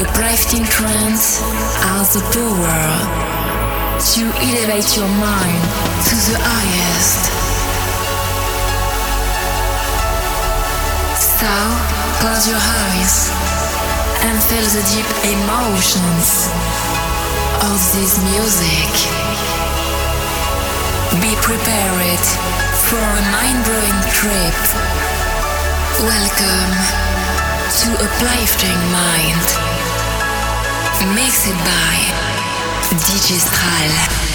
Uplifting trance has the power to elevate your mind to the highest. So, close your eyes and feel the deep emotions of this music. Be prepared for a mind-blowing trip. Welcome to Uplifting Mind. Mixed by DJ Stral.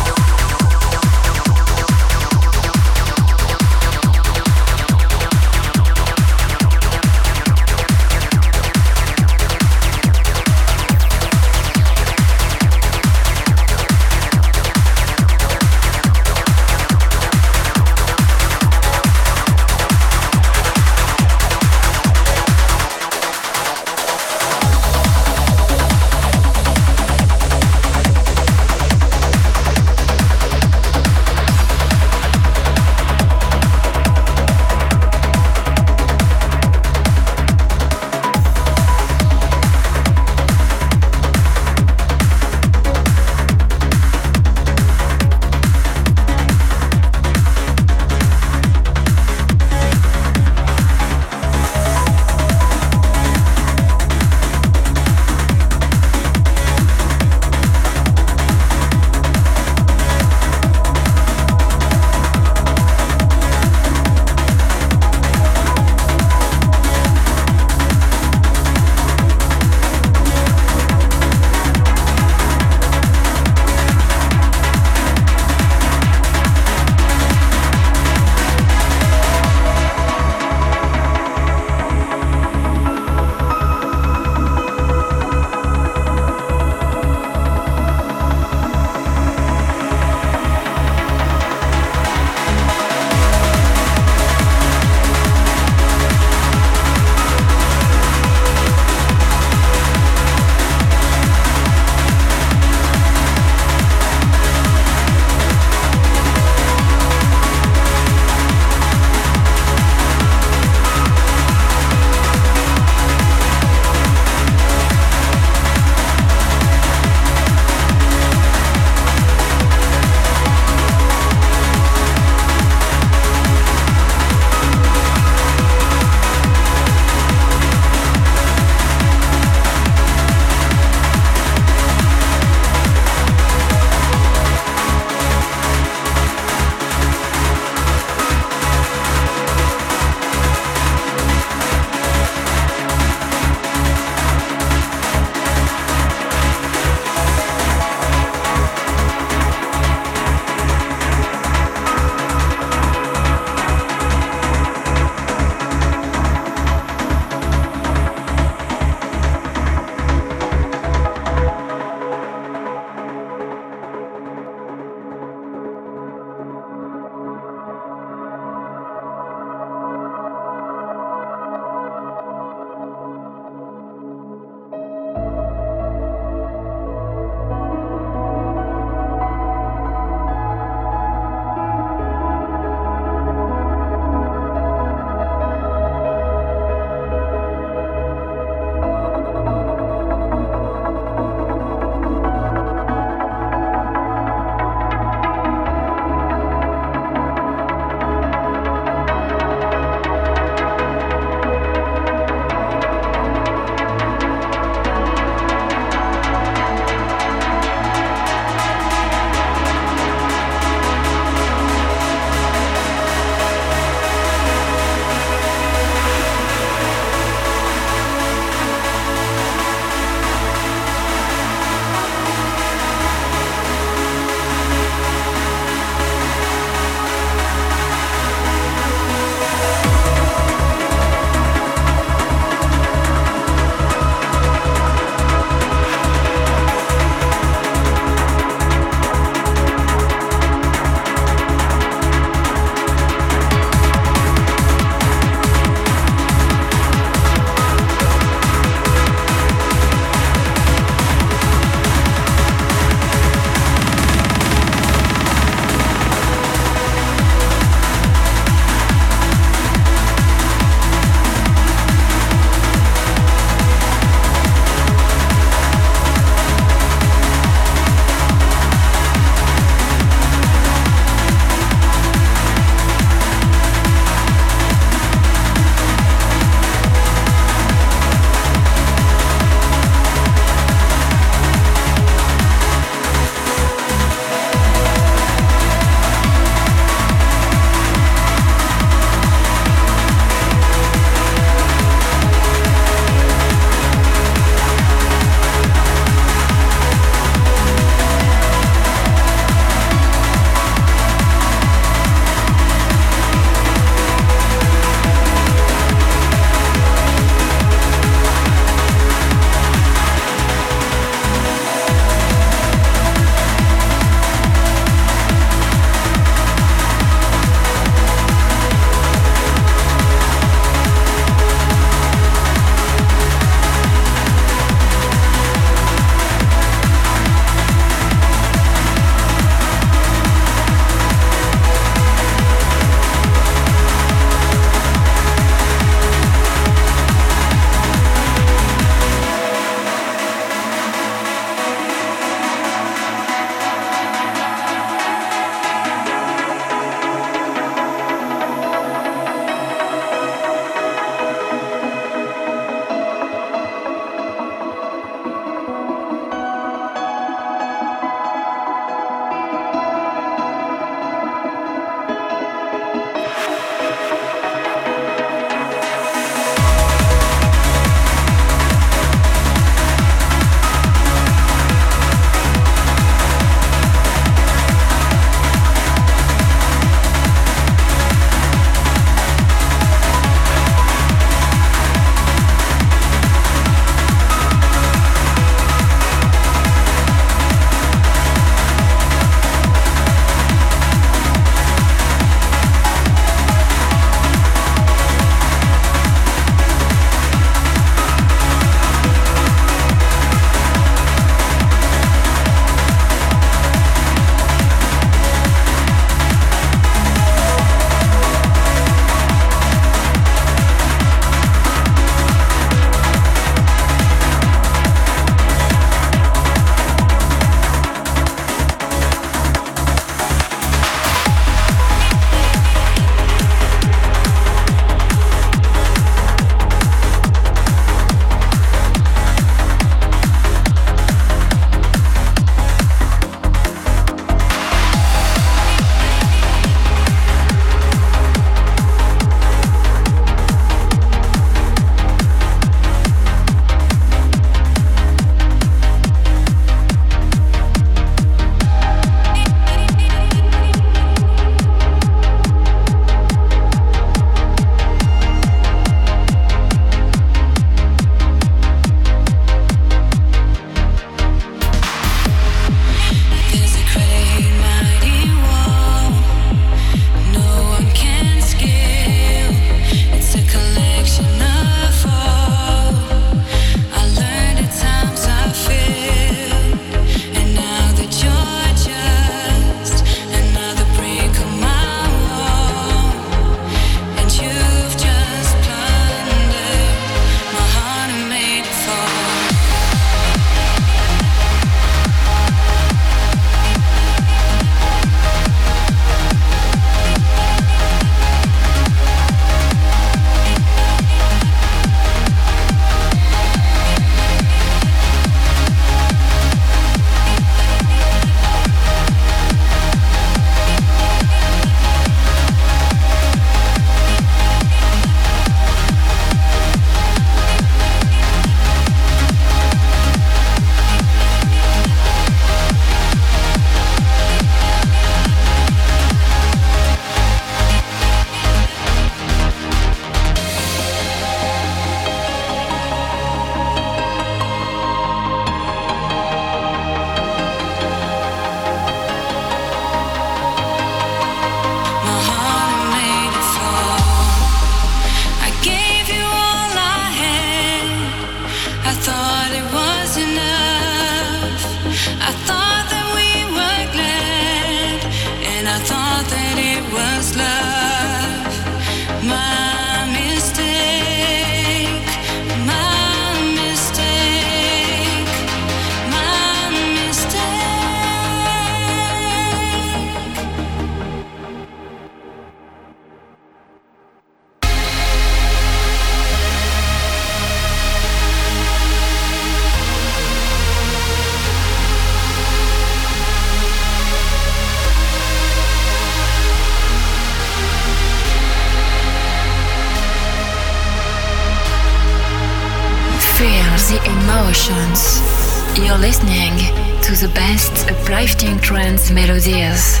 Melodies.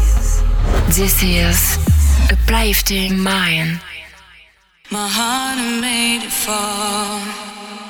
This is Uplifting Mind. My heart made it fall.